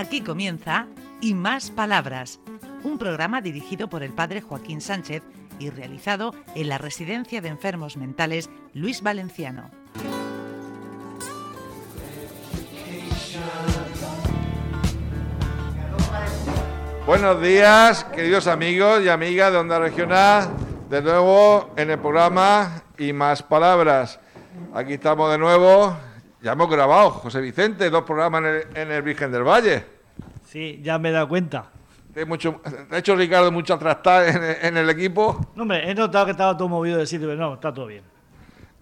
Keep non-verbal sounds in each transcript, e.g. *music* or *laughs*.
Aquí comienza Y Más Palabras, un programa dirigido por el padre Joaquín Sánchez y realizado en la Residencia de Enfermos Mentales Luis Valenciano. Buenos días, queridos amigos y amigas de Onda Regional, de nuevo en el programa Y Más Palabras. Aquí estamos de nuevo, ya hemos grabado, José Vicente, dos programas en el, en el Virgen del Valle. Sí, ya me he dado cuenta. Mucho, ha hecho Ricardo mucha trastada en, el- en el equipo. No, hombre, he notado que estaba todo movido de sitio, pero no, está todo bien.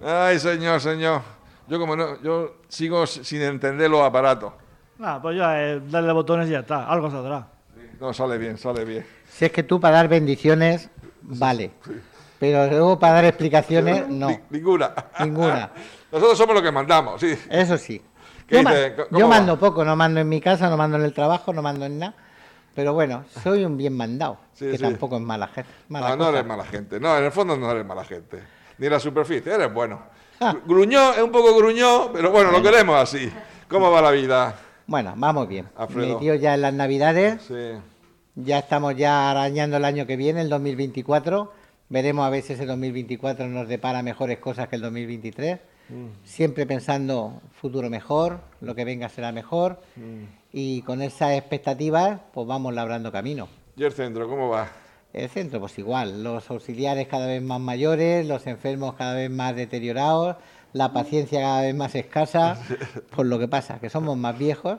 Ay, señor, señor. Yo como no, yo sigo sin entender los aparatos. Nada, pues ya, eh, darle botones y ya está, algo saldrá. No, sale bien, sale bien. Si es que tú para dar bendiciones, vale. Pero luego para dar explicaciones, no. Ni- ninguna. Ninguna. *laughs* Nosotros somos los que mandamos, sí. Eso sí. ¿Qué Yo, mando poco, no mando en mi casa, no mando en el trabajo, no mando en nada. Pero bueno, soy un bien mandado, Sí, que sí. tampoco es mala gente. mala No, no cosa. eres mala gente. No, en el fondo no eres mala gente. Ni en la superficie, eres bueno. *laughs* Ah. Gruñó, es un poco gruñó, pero bueno, lo queremos así. ¿Cómo va la vida? Bueno, vamos bien. Alfredo. Ya en las navidades, Sí. ya estamos ya arañando el año que viene, el 2024. Veremos a ver si ese 2024 nos depara mejores cosas que el 2023. Mm. Siempre pensando futuro mejor, lo que venga será mejor. Mm. Y con esas expectativas, pues vamos labrando camino. ¿Y el centro, cómo va? El centro, pues igual, los auxiliares cada vez más mayores, los enfermos cada vez más deteriorados, la paciencia cada vez más escasa, *laughs* por lo que pasa, que somos más viejos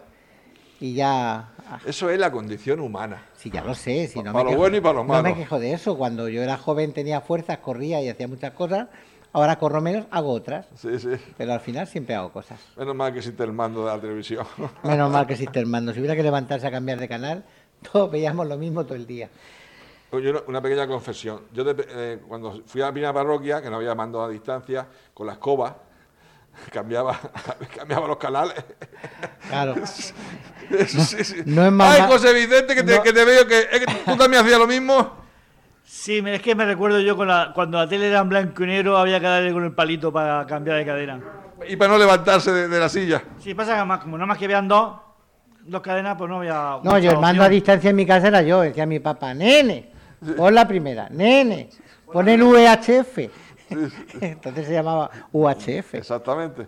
y ya... ah, Eso es la condición humana. Sí, ya lo sé, si no Para me lo quejo- bueno y para lo No me malo. quejo de eso, cuando yo era joven tenía fuerzas, corría y hacía muchas cosas, ahora corro menos, hago otras, Sí, sí. pero al final siempre hago cosas. Menos mal que existe el mando de la televisión. *laughs* Menos mal que existe el mando, si hubiera que levantarse a cambiar de canal, *laughs* todos veíamos lo mismo todo el día. Una- pequeña confesión. Yo de eh, cuando fui a la primera parroquia, que no había mando a distancia, con la escoba, *laughs* cambiaba, cambiaba los canales. Claro. Eso sí, sí. no es más Ay, José Vicente, que te, no- que te veo que, es que tú también hacías lo mismo. Sí, me- es que me recuerdo yo con la- cuando la tele era en blanco y negro, había que darle con el palito para cambiar de cadena. Y para no levantarse de, de la silla. Sí, pasa que más, como nada más que vean dos, dos cadenas, pues no había. No, yo el mando a distancia en mi casa era yo, decía mi papá, nene, pon la primera, nene, pon el UHF. *laughs* Entonces se llamaba UHF. Exactamente.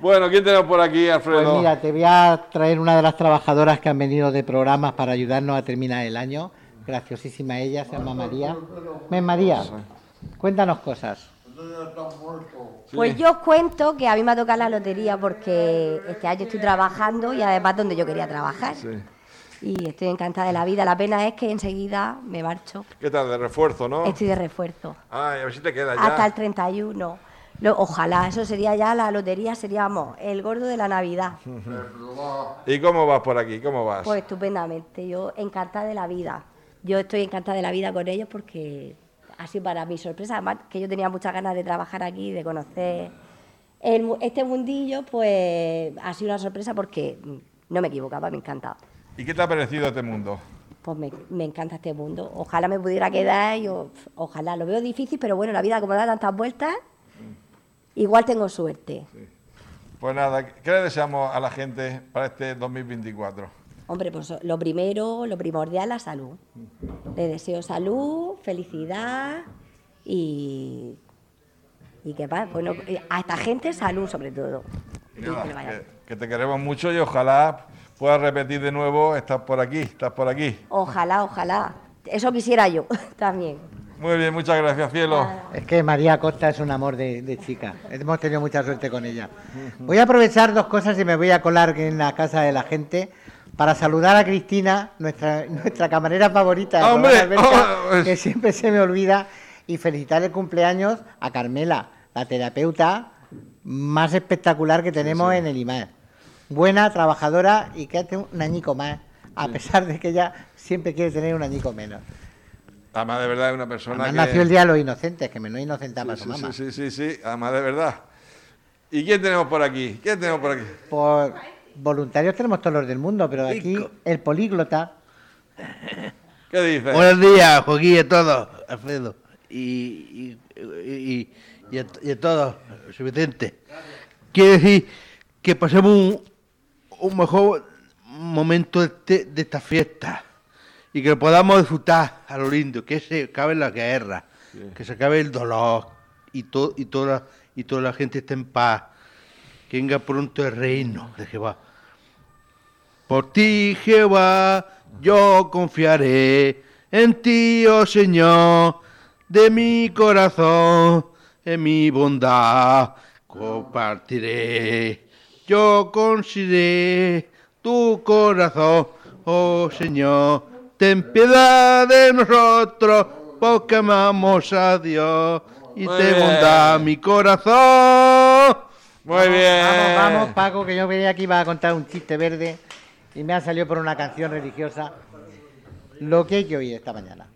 Bueno, ¿quién tenemos por aquí, Alfredo? Pues mira, te voy a traer una de las trabajadoras que han venido de programas para ayudarnos a terminar el año. Graciosísima ella, se llama María. Ven, María, cuéntanos cosas. Pues yo os cuento que a mí me ha tocado la lotería porque este año estoy trabajando y además donde yo quería trabajar. Sí. Y estoy encantada de la vida. La pena es que enseguida me marcho. ¿Qué tal? De refuerzo, ¿no? Estoy de refuerzo. Ay, a ver si te queda ya. Hasta el 31. Lo- ojalá, eso sería ya la lotería, seríamos el gordo de la Navidad. *laughs* ¿Y cómo vas por aquí? ¿Cómo vas? Pues estupendamente, yo encantada de la vida. Yo estoy encantada de la vida con ellos porque ha sido para mi sorpresa, además que yo tenía muchas ganas de trabajar aquí, de conocer el este mundillo, pues ha sido una sorpresa porque mm, no me equivocaba, me encantaba. ¿Y qué te ha parecido este mundo? Pues me, me encanta este mundo. Ojalá me pudiera quedar, yo, ojalá, lo veo difícil, pero bueno, la vida como da tantas vueltas, igual tengo suerte. Pues nada, ¿qué le deseamos a la gente para este 2024? Hombre, pues lo primero, lo primordial, la salud. Le deseo salud, felicidad y, y que va, bueno, a esta gente salud sobre todo. Y Y nada, que te queremos mucho y ojalá puedas repetir de nuevo, estás por aquí, estás por aquí. Ojalá, ojalá. Eso quisiera yo *laughs* también. Muy bien, muchas gracias, cielo. Es que María Costa es un amor de, de chica. Hemos tenido mucha suerte con ella. Voy a aprovechar dos cosas y me voy a colar en la casa de la gente para saludar a Cristina, nuestra, nuestra camarera favorita, de ¡Hombre! Alberca, ¡Oh! que siempre se me olvida, y felicitar el cumpleaños a Carmela, la terapeuta más espectacular que tenemos en el IMAR. Buena, trabajadora y que hace un añico más, a pesar de que ella siempre quiere tener un añico menos. Además, de verdad, es una persona Además, que... nació el día de los inocentes, que menos inocentaba su mamá. sí, sí, sí, sí, además de verdad. ¿Y quién tenemos por aquí? ¿Quién tenemos por aquí? Por voluntarios tenemos todos los del mundo, pero aquí el políglota. *laughs* ¿Qué dices? Buenos días, Joaquín, y a todos, Alfredo. Y, y, y, y a, y a todos, Vicente. Quiero decir que pasemos un, un mejor momento de, este- de esta fiesta y que lo podamos disfrutar a lo lindo, que se acabe la guerra, que se acabe el dolor y, to- y, toda, y toda la gente esté en paz, que venga pronto el reino de Jehová. Por ti, Jehová, yo confiaré en ti, oh Señor, de mi corazón, en mi bondad compartiré. Yo consideré tu corazón, oh Señor, ten piedad de nosotros, porque amamos a Dios y Muy te bien. bondad mi corazón. Muy bien. Vamos, vamos, Paco, que yo venía aquí iba a contar un chiste verde y me ha salido por una canción religiosa. Lo que hay que oír esta mañana.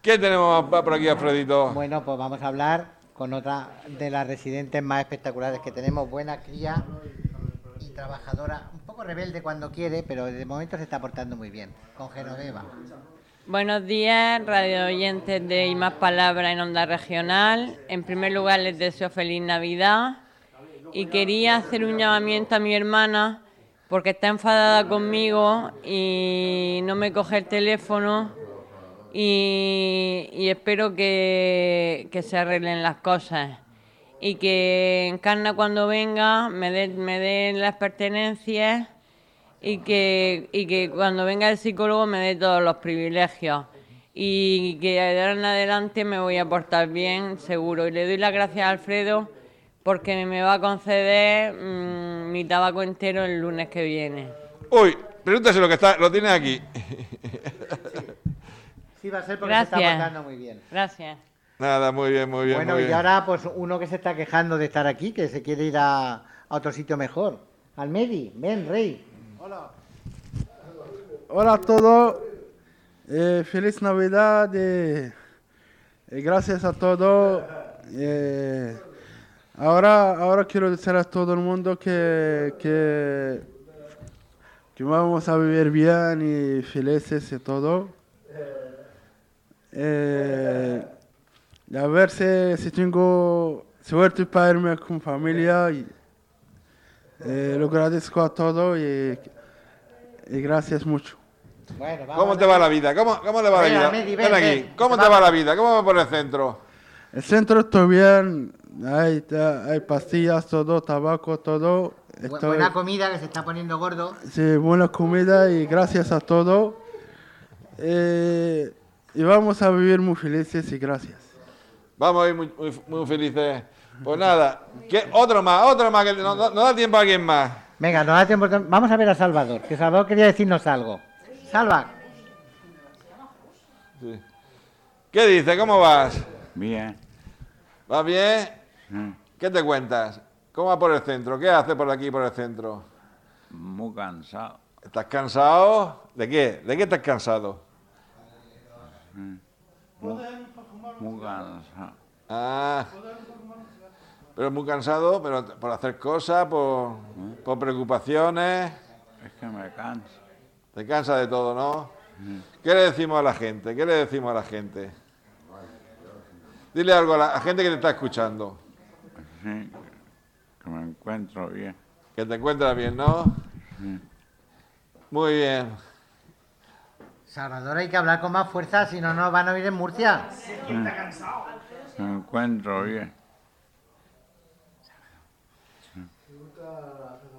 ¿Quién tenemos por aquí, Alfredito? Bueno, pues vamos a hablar con otra de las residentes más espectaculares que tenemos. Buena cría y trabajadora. Un poco rebelde cuando quiere, pero de momento se está portando muy bien. Con Genoveva. Buenos días, radio oyentes de Y Más Palabras en Onda Regional. En primer lugar, les deseo feliz Navidad y quería hacer un llamamiento a mi hermana porque está enfadada conmigo y no me coge el teléfono y, espero que, se arreglen las cosas y que Encarna cuando venga me dé me dé las pertenencias y que, y que cuando venga el psicólogo me dé todos los privilegios y que de ahora en adelante me voy a portar bien, seguro. Y le doy las gracias a Alfredo porque me va a conceder mm, mi tabaco entero el lunes que viene. Uy, pregúntase lo que está, lo tiene aquí. *laughs* Sí, va a ser porque se está Gracias. portando muy bien. Gracias. Nada, muy bien, muy bien. bueno, muy y bien. ahora, pues uno que se está quejando de estar aquí, que se quiere ir a, a otro sitio mejor. Al Medi, ven, Rey. Hola a todos, Eh, feliz Navidad, eh, eh, gracias a todos. Eh, ahora, ahora quiero decir a todo el mundo que, que, que vamos a vivir bien y felices y todo. Eh, y a ver si, si tengo suerte para irme con familia. Y, eh, lo agradezco a todos y, y gracias mucho. Bueno, ¿Cómo te va la vida? ¿Cómo, cómo te va la vida? Medi, ven, ven, aquí. ven. ¿Cómo te va la vida? ¿Cómo va por el centro? El centro está bien, hay, hay pastillas, todo, tabaco, todo. Estoy- Buena comida que se está poniendo gordo. sí, buena comida y gracias a todo. Eh, y vamos a vivir muy felices y gracias. Vamos a ir muy, muy, muy felices. Pues nada, ¿qué? otro más, otro más, que no, no- no da tiempo a alguien más. Venga, no da tiempo. Vamos a ver a Salvador, que Salvador quería decirnos algo. Salva, ¿Qué dices? ¿Cómo vas? Bien, ¿Vas bien? Mm, ¿Qué te cuentas? ¿Cómo va por el centro? ¿Qué haces por aquí, por el centro? muy cansado. ¿Estás cansado? ¿De qué? ¿De qué estás cansado? Muy cansado. Ah, pero muy cansado, pero por hacer cosas, por, por preocupaciones. Es que me canso. Te cansa de todo, ¿no? ¿Qué le decimos a la gente? ¿Qué le decimos a la gente? Dile algo a la gente que te está escuchando. Sí, que me encuentro bien. Que te encuentras bien, ¿no? Muy bien. Salvador hay que hablar con más fuerza, si no nos van a oír en Murcia. Me encuentro bien.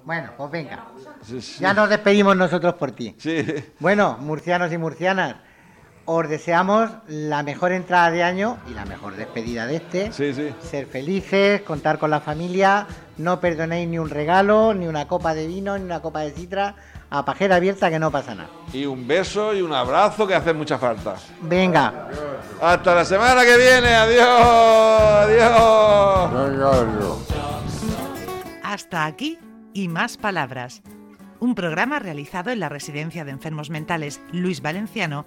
Bueno, pues venga. Sí, sí. Ya nos despedimos nosotros por ti. Sí. Bueno, murcianos y murcianas, os deseamos la mejor entrada de año y la mejor despedida de este. Sí, sí. Ser felices, contar con la familia, no perdonéis ni un regalo, ni una copa de vino, ni una copa de citra, a pajera abierta que no pasa nada. Y un beso y un abrazo que hace mucha falta. Venga, Hasta la semana que viene. Adiós. Adiós. Hasta aquí y más palabras. Un programa realizado en la Residencia de Enfermos Mentales Luis Valenciano